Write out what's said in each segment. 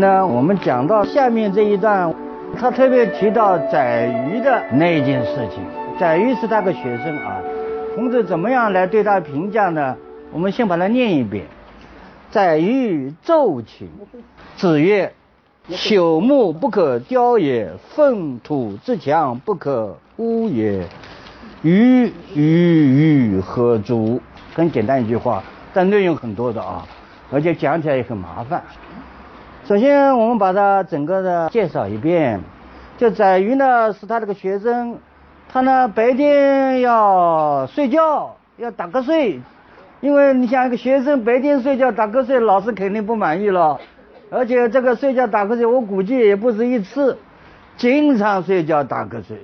呢，我们讲到下面这一段，他特别提到宰鱼的那件事情。宰鱼是他的学生啊，孔子怎么样来对他评价呢？我们先把它念一遍：宰鱼奏请，子曰：“朽木不可雕也，粪土之强不可污也。鱼与鱼何足？”很简单一句话，但内容很多的啊，而且讲起来也很麻烦。首先，我们把它整个的介绍一遍。就宰鱼呢，是他这个学生，他呢白天要睡觉，要打瞌睡，因为你想一个学生白天睡觉打瞌睡，老师肯定不满意了。而且这个睡觉打瞌睡，我估计也不是一次，经常睡觉打瞌睡。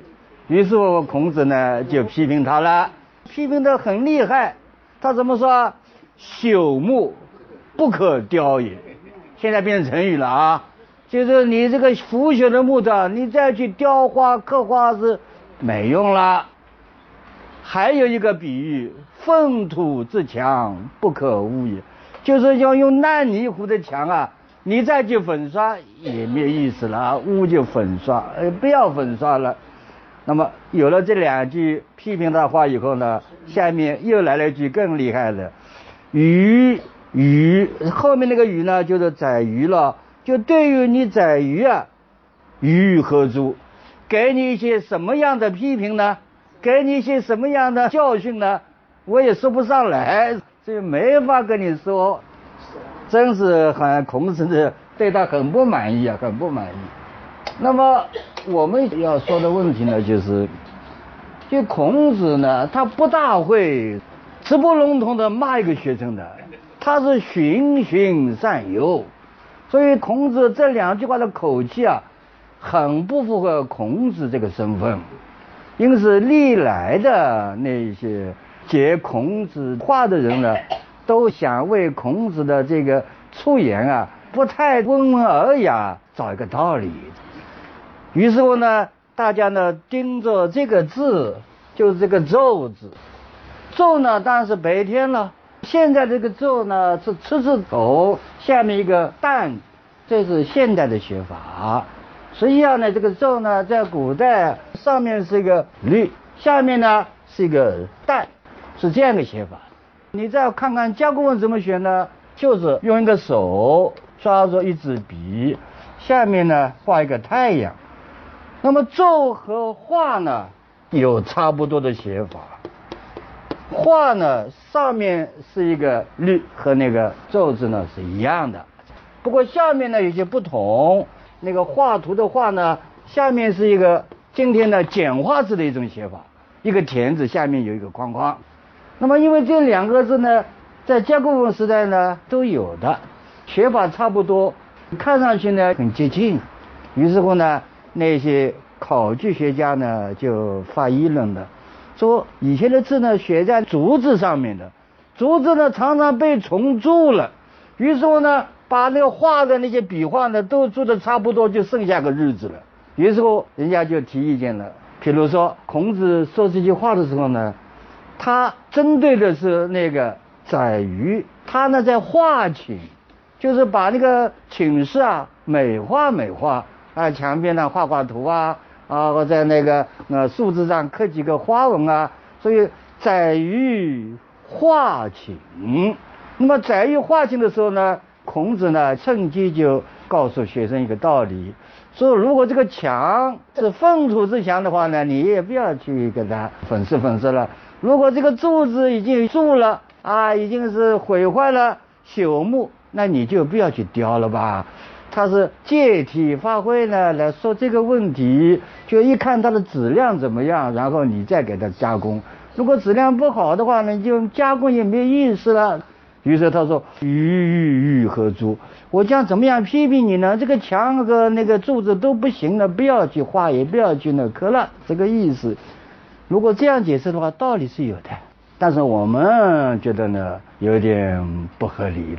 于是我孔子呢就批评他了，批评的很厉害。他怎么说？朽木不可雕也。现在变成成语了啊，就是你这个腐朽的木头，你再去雕花刻画是没用了。还有一个比喻，粪土之墙不可污也，就是要用烂泥糊的墙啊，你再去粉刷也没意思了啊，污就粉刷，呃，不要粉刷了。那么有了这两句批评的话以后呢，下面又来了一句更厉害的，鱼。鱼后面那个鱼呢，就是宰鱼了。就对于你宰鱼啊，鱼与何足？给你一些什么样的批评呢？给你一些什么样的教训呢？我也说不上来，所以没法跟你说。真是很孔子的对他很不满意啊，很不满意。那么我们要说的问题呢，就是，就孔子呢，他不大会直不笼统的骂一个学生的。他是循循善诱，所以孔子这两句话的口气啊，很不符合孔子这个身份。因此，历来的那些解孔子话的人呢，都想为孔子的这个出言啊，不太温文尔雅找一个道理。于是乎呢，大家呢盯着这个字，就是这个“昼”字，“昼”呢当然是白天了。现在这个“昼”呢是“吃”字头下面一个“旦”，这是现代的写法。实际上呢，这个“昼”呢在古代上面是一个“律”，下面呢是一个“旦”，是这样的写法。你再看看甲骨文怎么写呢？就是用一个手抓着一支笔，下面呢画一个太阳。那么“昼”和“画”呢有差不多的写法。画呢，上面是一个“绿”和那个“皱”字呢是一样的，不过下面呢有些不同。那个画图的画呢，下面是一个今天的简化字的一种写法，一个田字下面有一个框框。那么因为这两个字呢，在甲骨文时代呢都有的，写法差不多，看上去呢很接近。于是乎呢，那些考据学家呢就发议论了。说以前的字呢写在竹子上面的，竹子呢常常被虫蛀了，于是乎呢把那个画的那些笔画呢都做的差不多，就剩下个日子了。于是乎人家就提意见了，比如说孔子说这句话的时候呢，他针对的是那个宰鱼，他呢在画寝，就是把那个寝室啊美化美化啊，墙边呢画画图啊。啊，我在那个呃树枝上刻几个花纹啊，所以宰鱼画请。那么宰鱼画请的时候呢，孔子呢趁机就告诉学生一个道理，说如果这个墙是粪土之墙的话呢，你也不要去给它粉饰粉饰了；如果这个柱子已经蛀了啊，已经是毁坏了朽木，那你就不要去雕了吧。他是借题发挥呢来说这个问题，就一看它的质量怎么样，然后你再给它加工。如果质量不好的话呢，就加工也没有意思了。于是他说：“鱼鱼鱼何足？我将怎么样批评你呢？这个墙和那个柱子都不行了，不要去画，也不要去那刻了。这个意思，如果这样解释的话，道理是有的。但是我们觉得呢，有点不合理。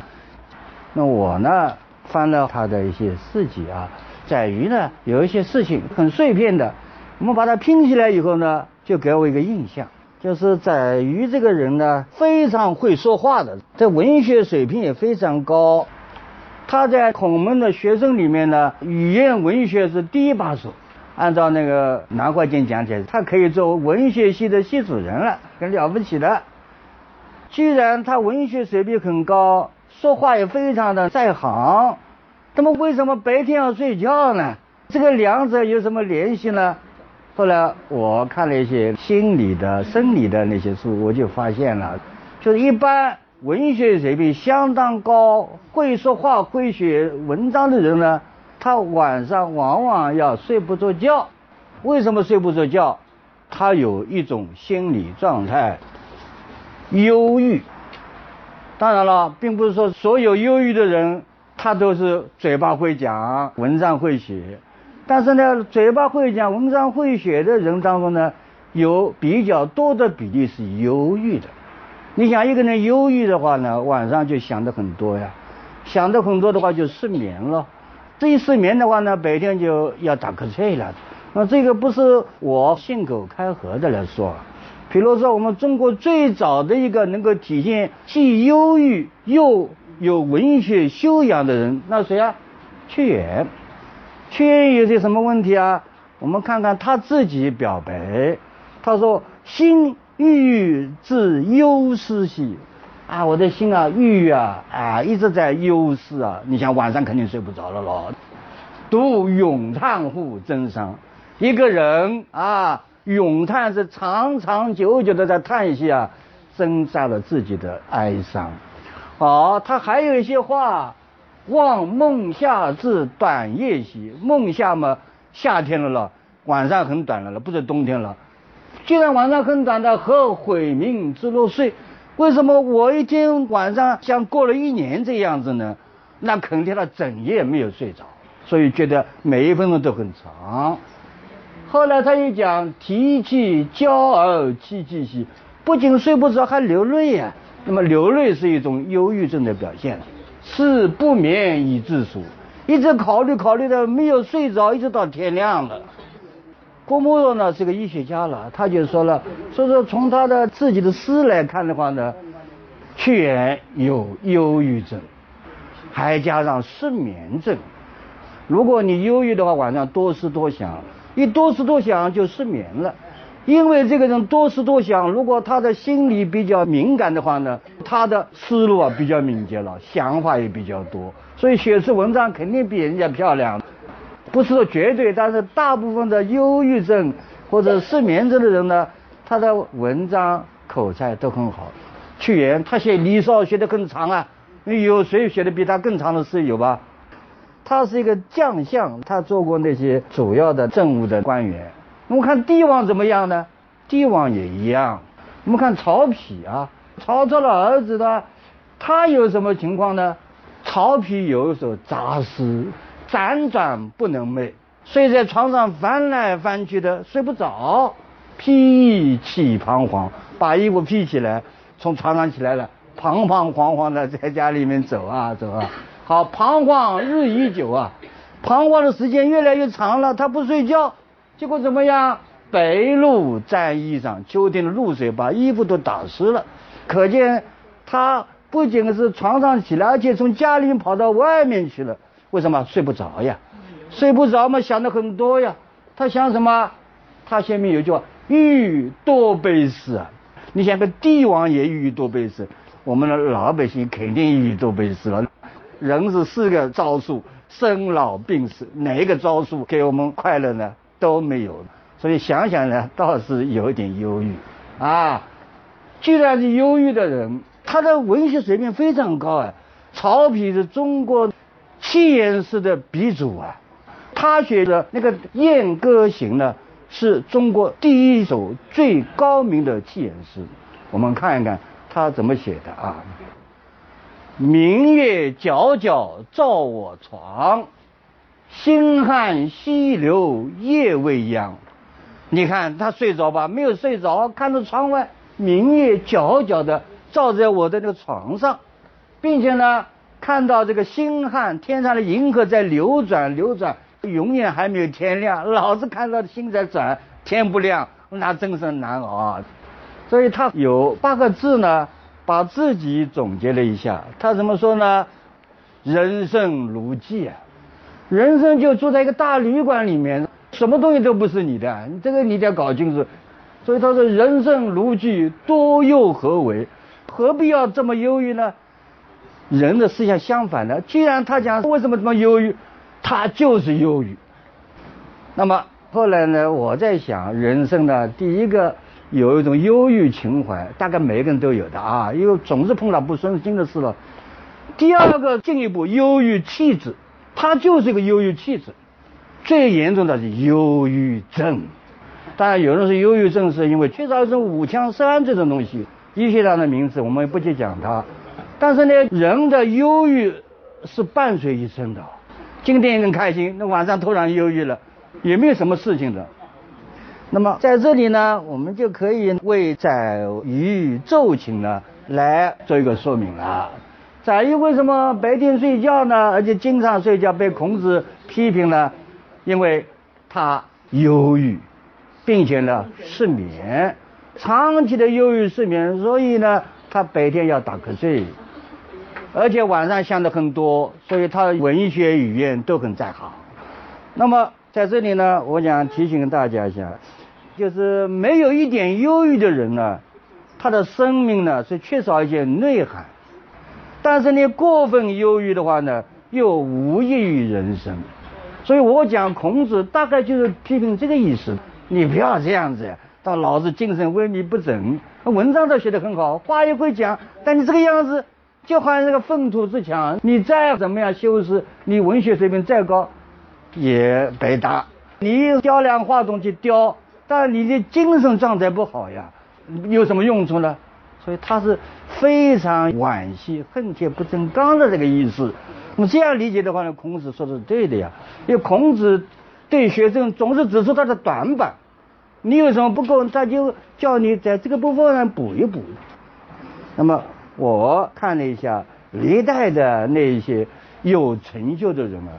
那我呢，翻了他的一些事迹啊，在于呢，有一些事情很碎片的，我们把它拼起来以后呢，就给我一个印象。”就是在于这个人呢，非常会说话的，这文学水平也非常高。他在孔门的学生里面呢，语言文学是第一把手。按照那个南怀瑾讲起来，他可以做文学系的系主任了，很了不起的。既然他文学水平很高，说话也非常的在行，那么为什么白天要睡觉呢？这个两者有什么联系呢？后来我看了一些心理的、生理的那些书，我就发现了，就是一般文学水平相当高、会说话、会写文章的人呢，他晚上往往要睡不着觉。为什么睡不着觉？他有一种心理状态，忧郁。当然了，并不是说所有忧郁的人，他都是嘴巴会讲、文章会写。但是呢，嘴巴会讲、文章会写的人当中呢，有比较多的比例是忧郁的。你想一个人忧郁的话呢，晚上就想的很多呀，想的很多的话就失眠了。这一失眠的话呢，白天就要打瞌睡了。那这个不是我信口开河的来说。比如说，我们中国最早的一个能够体现既忧郁又有文学修养的人，那谁啊？屈原。屈原有些什么问题啊？我们看看他自己表白，他说：“心郁郁自忧思兮，啊，我的心啊郁啊啊，一直在忧思啊。你想晚上肯定睡不着了咯。独咏叹乎真伤，一个人啊，咏叹是长长久久的在叹息啊，增加了自己的哀伤。好，他还有一些话。”望梦夏至短夜兮，梦夏嘛，夏天了了，晚上很短了了，不是冬天了。既然晚上很短的，何悔明之若睡？为什么我一天晚上像过了一年这样子呢？那肯定他整夜没有睡着，所以觉得每一分钟都很长。后来他又讲提气娇而戚戚兮，不仅睡不着，还流泪呀。那么流泪是一种忧郁症的表现。是不眠以自暑，一直考虑考虑的没有睡着，一直到天亮了。郭沫若呢是个医学家了，他就说了，说说从他的自己的诗来看的话呢，屈原有忧郁症，还加上失眠症。如果你忧郁的话，晚上多思多想，一多思多想就失眠了。因为这个人多思多想，如果他的心理比较敏感的话呢，他的思路啊比较敏捷了，想法也比较多，所以写出文章肯定比人家漂亮。不是说绝对，但是大部分的忧郁症或者失眠症的人呢，他的文章口才都很好。屈原他写《离骚》写的更长啊，有谁写的比他更长的诗有吧？他是一个将相，他做过那些主要的政务的官员。我们看帝王怎么样呢？帝王也一样。我们看曹丕啊，曹操的儿子呢，他有什么情况呢？曹丕有一首杂诗，辗转不能寐，睡在床上翻来翻去的，睡不着。披衣彷徨，把衣服披起来，从床上起来了，彷徨惶惶的在家里面走啊走啊。好，彷徨日已久啊，彷徨的时间越来越长了，他不睡觉。结果怎么样？白露沾衣裳，秋天的露水把衣服都打湿了。可见他不仅是床上起来，而且从家里跑到外面去了。为什么？睡不着呀，睡不着嘛，想的很多呀。他想什么？他下面有句话：欲多悲思啊！你想个帝王也欲多悲思，我们的老百姓肯定欲多悲思了。人是四个招数：生老病死，哪一个招数给我们快乐呢？都没有，所以想想呢，倒是有点忧郁啊。既然是忧郁的人，他的文学水平非常高啊。曹丕是中国七言诗的鼻祖啊，他写的那个《燕歌行》呢，是中国第一首最高明的七言诗。我们看一看他怎么写的啊。明月皎皎照我床，星汉西流夜未央。你看他睡着吧？没有睡着，看着窗外明月皎皎的照在我的那个床上，并且呢，看到这个星汉天上的银河在流转流转，永远还没有天亮，老是看到星在转，天不亮，那真是难熬啊。所以他有八个字呢，把自己总结了一下。他怎么说呢？人生如寄啊，人生就住在一个大旅馆里面。什么东西都不是你的，这个你得搞清楚。所以他说：“人生如寄，多忧何为？何必要这么忧郁呢？”人的思想相反的。既然他讲为什么这么忧郁，他就是忧郁。那么后来呢？我在想，人生呢，第一个有一种忧郁情怀，大概每个人都有的啊，因为总是碰到不顺心的事了。第二个进一步，忧郁气质，他就是一个忧郁气质。最严重的是忧郁症，当然有人说忧郁症是因为缺少一种五羟色胺这种东西，医学上的名词我们不去讲它。但是呢，人的忧郁是伴随一生的。今天很开心，那晚上突然忧郁了，也没有什么事情的。那么在这里呢，我们就可以为载誉奏琴呢来做一个说明了。载誉为什么白天睡觉呢？而且经常睡觉被孔子批评了？因为他忧郁，并且呢失眠，长期的忧郁失眠，所以呢他白天要打瞌睡，而且晚上想的很多，所以他文学语言都很在行。那么在这里呢，我想提醒大家一下，就是没有一点忧郁的人呢，他的生命呢是缺少一些内涵，但是你过分忧郁的话呢，又无益于人生。所以我讲孔子大概就是批评这个意思，你不要这样子，到老是精神萎靡不振，文章都写得很好，话也会讲，但你这个样子就好像那个粪土之墙，你再怎么样修饰，你文学水平再高也白搭。你雕梁画栋去雕，但你的精神状态不好呀，有什么用处呢？所以他是非常惋惜、恨铁不成钢的这个意思。那么这样理解的话呢，孔子说的是对的呀。因为孔子对学生总是指出他的短板，你有什么不够，他就叫你在这个部分上补一补。那么我看了一下历代的那些有成就的人啊，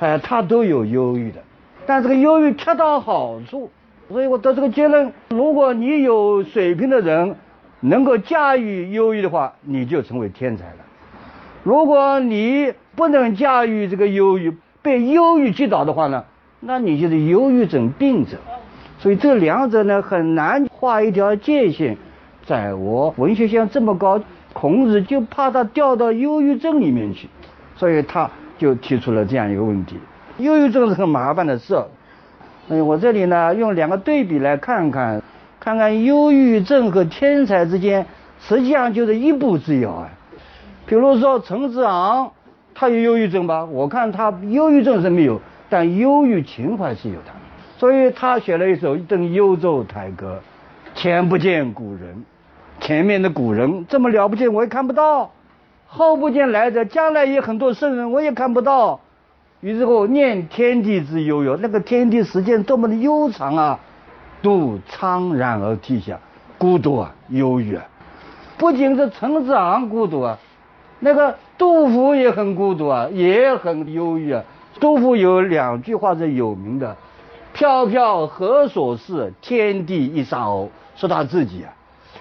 哎，他都有忧郁的，但这个忧郁恰到好处。所以我得这个结论：如果你有水平的人能够驾驭忧郁的话，你就成为天才了。如果你不能驾驭这个忧郁，被忧郁击倒的话呢，那你就是忧郁症病者。所以这两者呢很难画一条界限。在我文学性这么高，孔子就怕他掉到忧郁症里面去，所以他就提出了这样一个问题。忧郁症是很麻烦的事。嗯，我这里呢用两个对比来看看，看看忧郁症和天才之间实际上就是一步之遥啊。比如说陈子昂。他有忧郁症吧？我看他忧郁症是没有，但忧郁情怀是有的。所以他写了一首《登幽州台歌》，前不见古人，前面的古人这么了不起，我也看不到；后不见来者，将来也很多圣人，我也看不到。于是乎念天地之悠悠，那个天地时间多么的悠长啊！独怆然而涕下，孤独啊，忧郁啊。不仅是陈子昂孤独啊。那个杜甫也很孤独啊，也很忧郁啊。杜甫有两句话是有名的：“飘飘何所似，天地一沙鸥。”说他自己啊，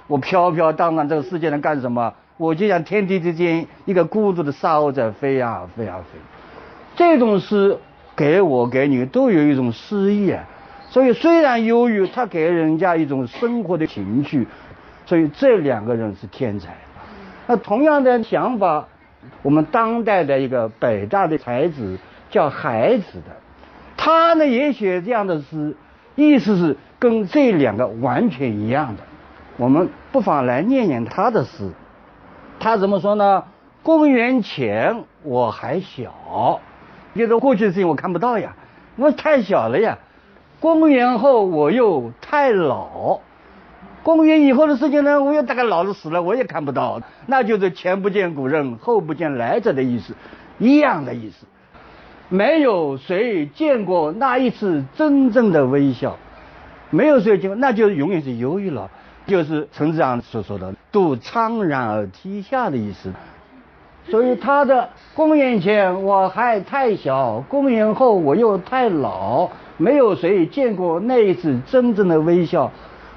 我飘飘荡荡这个世界上干什么？我就像天地之间一个孤独的沙鸥在飞啊飞啊飞。这种诗给我给你都有一种诗意啊。所以虽然忧郁，他给人家一种生活的情趣。所以这两个人是天才。那同样的想法，我们当代的一个北大的才子叫海子的，他呢也写这样的诗，意思是跟这两个完全一样的。我们不妨来念念他的诗。他怎么说呢？公元前我还小，就是过去的事情我看不到呀，我太小了呀。公元后我又太老，公元以后的事情呢，我又大概老了死了，我也看不到，那就是前不见古人，后不见来者的意思，一样的意思。没有谁见过那一次真正的微笑，没有谁见过，那就永远是忧郁了，就是陈子昂所说的“度苍然而涕下”的意思。所以他的公元前我还太小，公元后我又太老，没有谁见过那一次真正的微笑。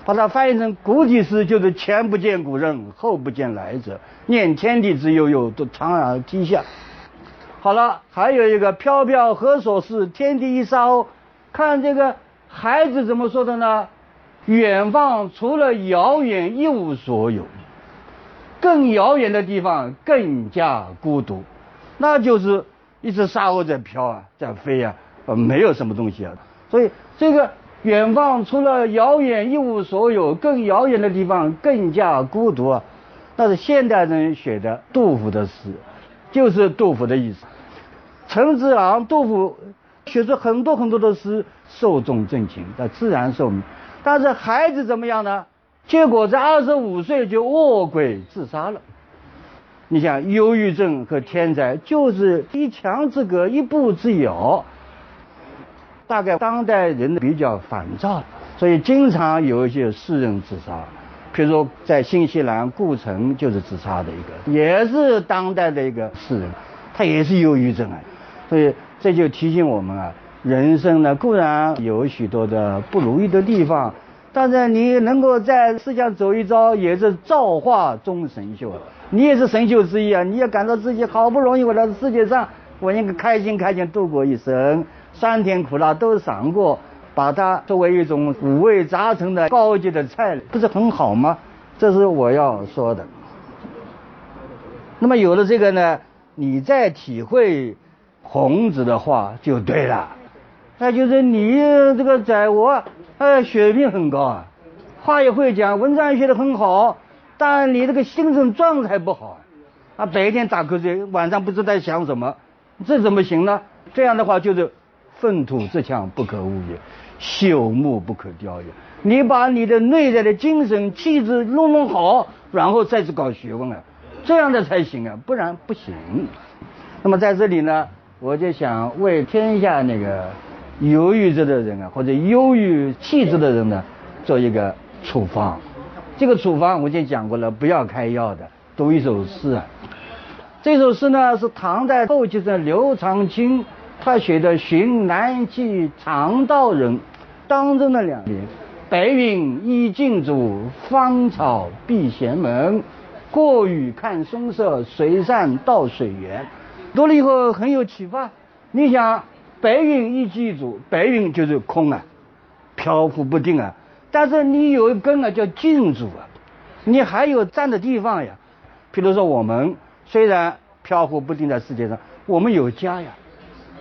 把它翻译成古体诗，就是前不见古人，后不见来者，念天地之悠悠，都苍然而涕下。好了，还有一个飘飘何所似，天地一沙鸥。看这个孩子怎么说的呢？远方除了遥远一无所有，更遥远的地方更加孤独，那就是一只沙鸥在飘啊，在飞啊，呃，没有什么东西啊。所以这个。远方除了遥远一无所有，更遥远的地方更加孤独啊！那是现代人写的杜甫的诗，就是杜甫的意思。陈子昂、杜甫写出很多很多的诗，寿终正寝，那自然寿命。但是孩子怎么样呢？结果在二十五岁就卧轨自杀了。你想，忧郁症和天灾就是一墙之隔，一步之遥。大概当代人比较烦躁，所以经常有一些诗人自杀。譬如说，在新西兰，顾城就是自杀的一个，也是当代的一个诗人，他也是忧郁症啊。所以这就提醒我们啊，人生呢固然有许多的不如意的地方，但是你能够在世上走一遭，也是造化中神秀啊。你也是神秀之一啊，你也感到自己好不容易我来到世界上，我应该开心开心度过一生。酸甜苦辣都尝过，把它作为一种五味杂陈的高级的菜，不是很好吗？这是我要说的。那么有了这个呢，你再体会孔子的话就对了。那就是你这个在我，呃，水平很高啊，话也会讲，文章也写得很好，但你这个精神状态不好，啊，白天打瞌睡，晚上不知道在想什么，这怎么行呢？这样的话就是。粪土之强不可污也，朽木不可雕也。你把你的内在的精神气质弄弄好，然后再去搞学问啊，这样的才行啊，不然不行。那么在这里呢，我就想为天下那个忧郁着的人啊，或者忧郁气质的人呢，做一个处方。这个处方我已经讲过了，不要开药的。读一首诗啊，这首诗呢是唐代后期的刘长卿。他写的《寻南记长道人》当中的两联：“白云依镜主，芳草闭闲门。过雨看松色，随山到水源。”读了以后很有启发。你想，白云依镜主，白云就是空啊，飘忽不定啊。但是你有一根啊，叫静主啊，你还有站的地方呀。比如说，我们虽然飘忽不定在世界上，我们有家呀。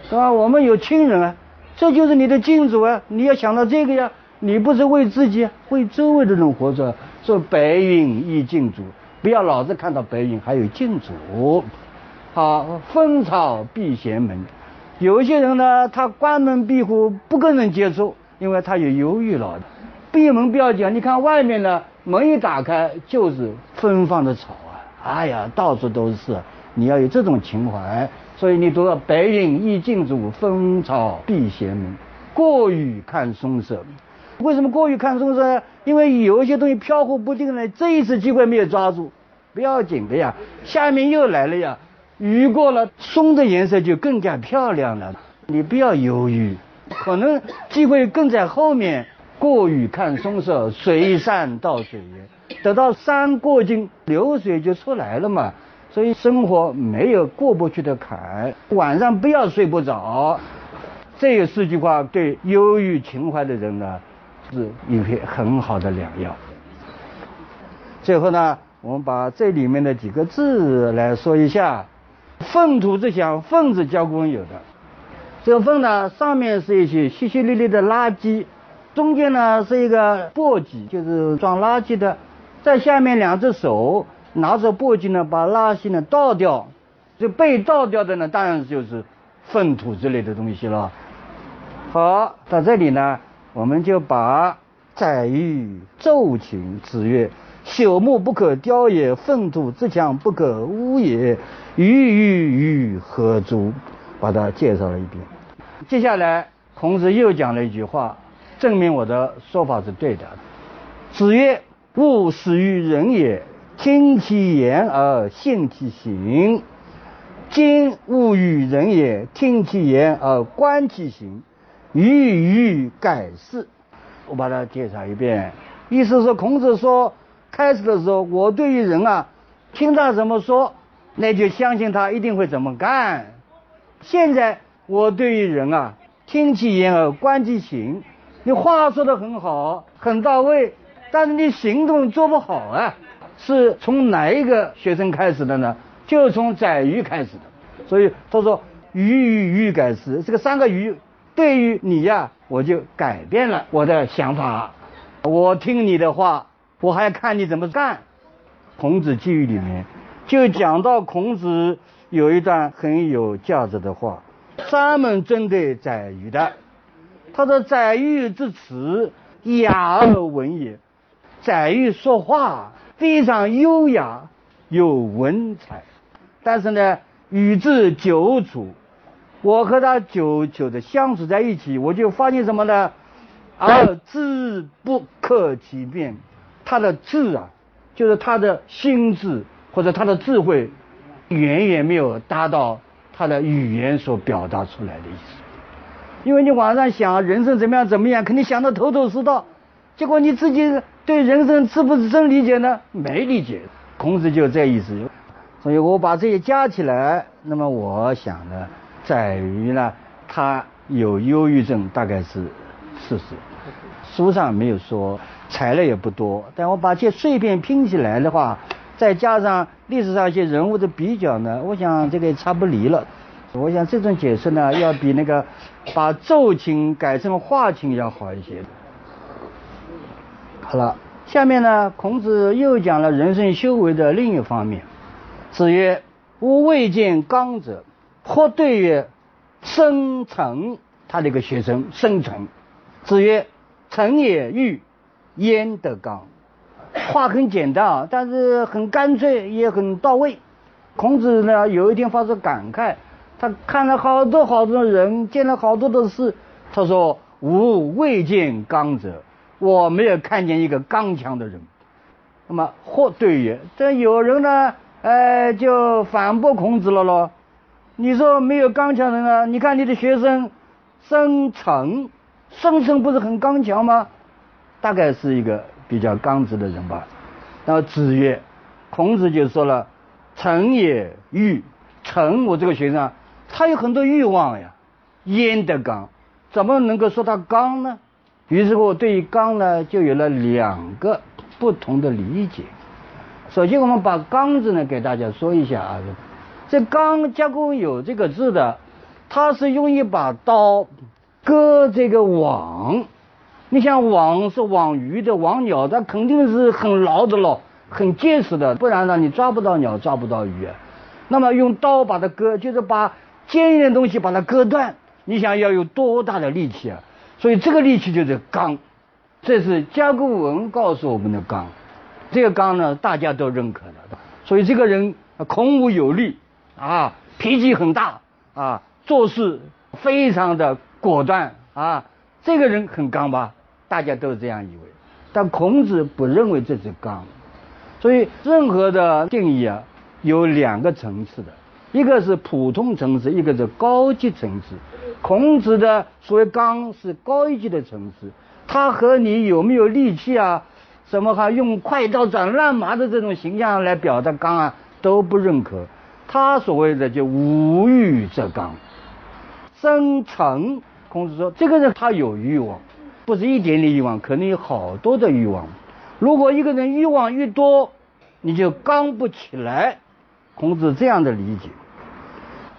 是吧？我们有亲人啊，这就是你的镜主啊！你要想到这个呀，你不是为自己，为周围的人活着。说白云依镜主，不要老是看到白云，还有镜主。好，风草闭闲门。有一些人呢，他关门闭户，不跟人接触，因为他有忧郁了。闭门不要紧，你看外面呢，门一打开就是芬芳的草啊，哎呀，到处都是。你要有这种情怀。所以你读到“白云依镜主，蜂草闭闲门。过雨看松色”，为什么过雨看松色？因为有一些东西飘忽不定呢。这一次机会没有抓住，不要紧的呀。下面又来了呀，雨过了，松的颜色就更加漂亮了。你不要犹豫，可能机会更在后面。过雨看松色，随山到水源，等到山过尽，流水就出来了嘛。所以生活没有过不去的坎，晚上不要睡不着。这四句话对忧郁情怀的人呢，是一片很好的良药。最后呢，我们把这里面的几个字来说一下：粪土之乡，粪字教工有的。这个粪呢，上面是一些淅淅沥沥的垃圾，中间呢是一个簸箕，就是装垃圾的，在下面两只手。拿着簸箕呢，把垃圾呢倒掉，这被倒掉的呢，当然就是粪土之类的东西了。好，到这里呢，我们就把载誉奏请。子曰：“朽木不可雕也，粪土之墙不可污也。鱼鱼鱼何足？”把它介绍了一遍。接下来，孔子又讲了一句话，证明我的说法是对的。子曰：“勿始于人也，听其言而信其行。今物与人也，听其言而观其行。欲欲改事。”我把它介绍一遍，意思是孔子说，开始的时候，我对于人啊，听他怎么说，那就相信他一定会怎么干。现在我对于人啊，听其言而观其行。你话说的很好，很到位，但是你行动做不好啊。是从哪一个学生开始的呢？就从宰鱼开始的。所以他说“鱼鱼鱼改事”，这个三个鱼对于你呀。我就改变了我的想法，我听你的话，我还要看你怎么干。孔子记忆里面就讲到孔子有一段很有价值的话，专门针对宰予的。他说：“宰予之词，雅而文也。宰予说话非常优雅，有文采，但是呢，与之久处。”我和他久久的相处在一起，我就发现什么呢？而智不可其变，他的智啊，就是他的心智或者他的智慧，远远没有达到他的语言所表达出来的意思。因为你晚上想人生怎么样怎么样，肯定想得头头是道，结果你自己对人生是不是真理解呢？没理解。孔子就这意思，所以我把这些加起来，那么我想呢。在于呢，他有忧郁症，大概是事实。书上没有说，材料也不多，但我把这些碎片拼起来的话，再加上历史上一些人物的比较呢，我想这个也差不离了。我想这种解释呢，要比那个把奏琴改成画琴要好一些。好了，下面呢，孔子又讲了人生修为的另一方面。子曰：“吾未见刚者。”或对曰：“生成。”他的一个学生生成。子曰：“成也欲，焉得刚？”话很简单啊，但是很干脆，也很到位。孔子呢，有一天发出感慨，他看了好多好多人，见了好多的事，他说：“吾未见刚者，我没有看见一个刚强的人。”那么或对曰：“这有人呢，呃，就反驳孔子了咯。”你说没有刚强人啊？你看你的学生生成，生成不是很刚强吗？大概是一个比较刚直的人吧。然后子曰，孔子就说了：“臣也欲，成我这个学生，他有很多欲望呀，焉得刚？怎么能够说他刚呢？”于是乎，对于刚呢，就有了两个不同的理解。首先，我们把“刚”字呢给大家说一下啊。这刚加工有这个字的，它是用一把刀割这个网。你像网是网鱼的、网鸟，它肯定是很牢的咯，很结实的，不然呢你抓不到鸟、抓不到鱼。那么用刀把它割，就是把坚硬的东西把它割断。你想要有多大的力气啊？所以这个力气就是刚，这是甲骨文告诉我们的刚。这个刚呢，大家都认可的。所以这个人孔武有力。啊，脾气很大啊，做事非常的果断啊，这个人很刚吧？大家都这样以为，但孔子不认为这是刚，所以任何的定义啊，有两个层次的，一个是普通层次，一个是高级层次。孔子的所谓刚是高一级的层次，他和你有没有力气啊，什么还用快刀斩乱麻的这种形象来表达刚啊，都不认可。他所谓的就无欲则刚，生成。孔子说，这个人他有欲望，不是一点点欲望，可能有好多的欲望。如果一个人欲望越多，你就刚不起来。孔子这样的理解。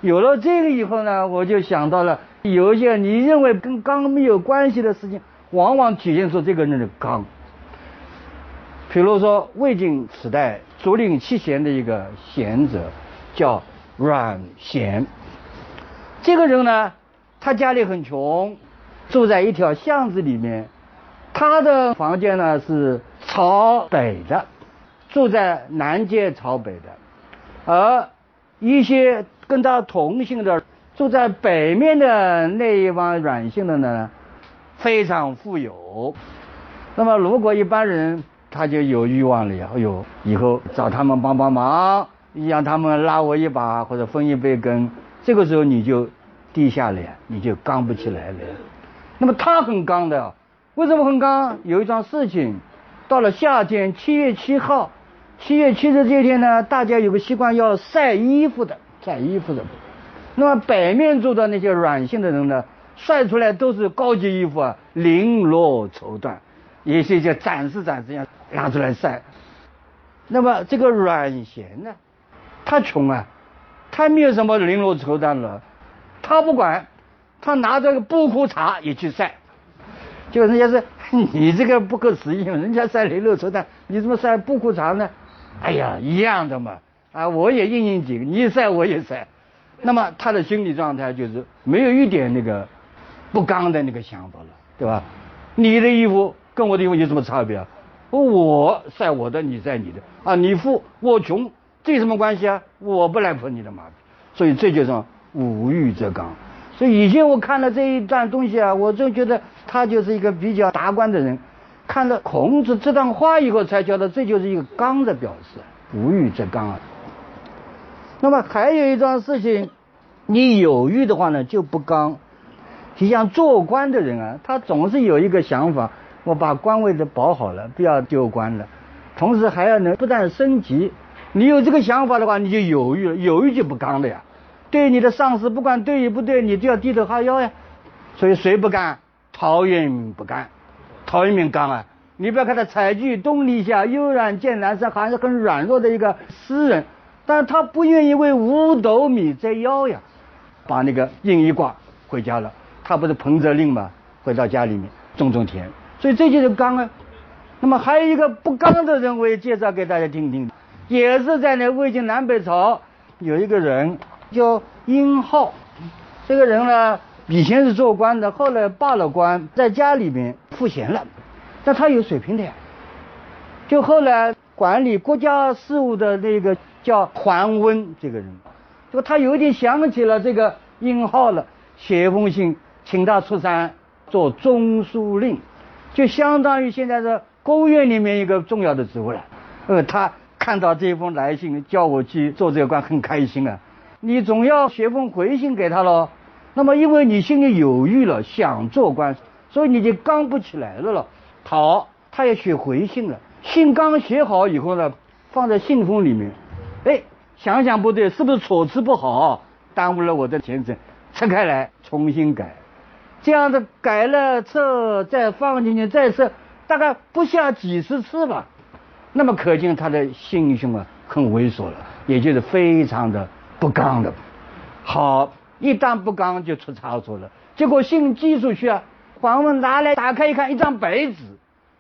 有了这个以后呢，我就想到了，有一些你认为跟刚没有关系的事情，往往体现出这个人的刚。比如说魏晋时代竹林七贤的一个贤者。叫阮咸，这个人呢，他家里很穷，住在一条巷子里面，他的房间呢是朝北的，住在南街朝北的，而一些跟他同姓的住在北面的那一帮软姓的呢，非常富有。那么如果一般人他就有欲望了，哎呦，以后找他们帮帮忙，让他们拉我一把或者分一杯羹，这个时候你就低下脸，你就刚不起来了。那么他很刚的，为什么很刚？有一桩事情，到了夏天七月七号，七月七日这一天呢，大家有个习惯要晒衣服的，晒衣服的。那么北面住的那些软性的人呢，晒出来都是高级衣服啊，绫罗绸缎。也是一些展示展示样拿出来晒。那么这个阮咸呢，他穷啊，他没有什么绫罗绸缎了，他不管，他拿着个布裤衩也去晒。就人家说你这个不可思议，人家晒绫罗绸缎，你怎么晒布裤衩呢？哎呀，一样的嘛，啊，我也应应景，你晒我也晒。那么他的心理状态就是没有一点那个不刚的那个想法了，对吧？你的衣服。跟我的衣服有什么差别啊？我晒我的，你晒你的啊！你富我穷，这有什么关系啊？我不来捧你的马屁，所以这就是无欲则刚。所以以前我看了这一段东西啊，我就觉得他就是一个比较达观的人。看了孔子这段话以后，才觉得这就是一个刚的表示，无欲则刚啊。那么还有一桩事情，你有欲的话呢，就不刚。就像做官的人啊，他总是有一个想法。我把官位都保好了，不要丢官了，同时还要能不断升级。你有这个想法的话，你就犹豫了，犹豫就不刚了呀。对你的上司，不管对与不对，你都要低头哈腰呀。所以谁不干？陶渊明不干，陶渊明刚啊！你不要看他采菊东篱下，悠然见南山，好像是很软弱的一个诗人，但他不愿意为五斗米折腰呀。把那个印一挂回家了，他不是彭泽令吗？回到家里面种种田。所以这就是刚啊，那么还有一个不刚的人，我也介绍给大家听听。也是在那魏晋南北朝有一个人叫殷浩，这个人呢以前是做官的，后来罢了官，在家里面赋闲了，但他有水平的呀。就后来管理国家事务的那个叫桓温这个人，就他有点想起了这个殷浩了，写一封信请他出山做中书令。就相当于现在是国务院里面一个重要的职务了。呃，他看到这封来信，叫我去做这个官，很开心啊。你总要写封回信给他喽。那么，因为你心里犹豫了，想做官，所以你就刚不起来了了。好，他也写回信了。信刚写好以后呢，放在信封里面。哎，想想不对，是不是措辞不好，耽误了我的前程？拆开来重新改。这样的改了册，再放进去再设，大概不下几十次吧。那么可见他的心胸啊，很猥琐了，也就是非常的不刚的。好，一旦不刚就出差错了。结果信寄出去啊，黄文拿来打开一看，一张白纸，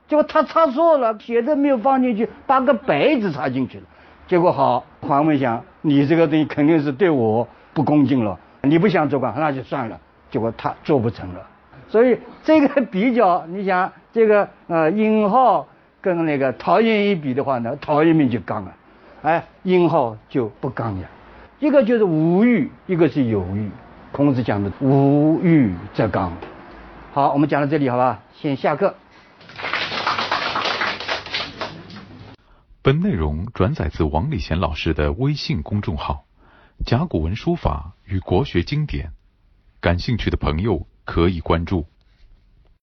结果他插错了，写的没有放进去，把个白纸插进去了。结果好，黄文想，你这个东西肯定是对我不恭敬了，你不想做官，那就算了。结果他做不成了，所以这个比较，你想这个呃殷浩跟那个陶渊一比的话呢，陶渊明就刚了，哎，殷浩就不刚呀。一个就是无欲，一个是有欲。孔子讲的无欲则刚。好，我们讲到这里，好吧，先下课。本内容转载自王礼贤老师的微信公众号《甲骨文书法与国学经典》。感兴趣的朋友可以关注。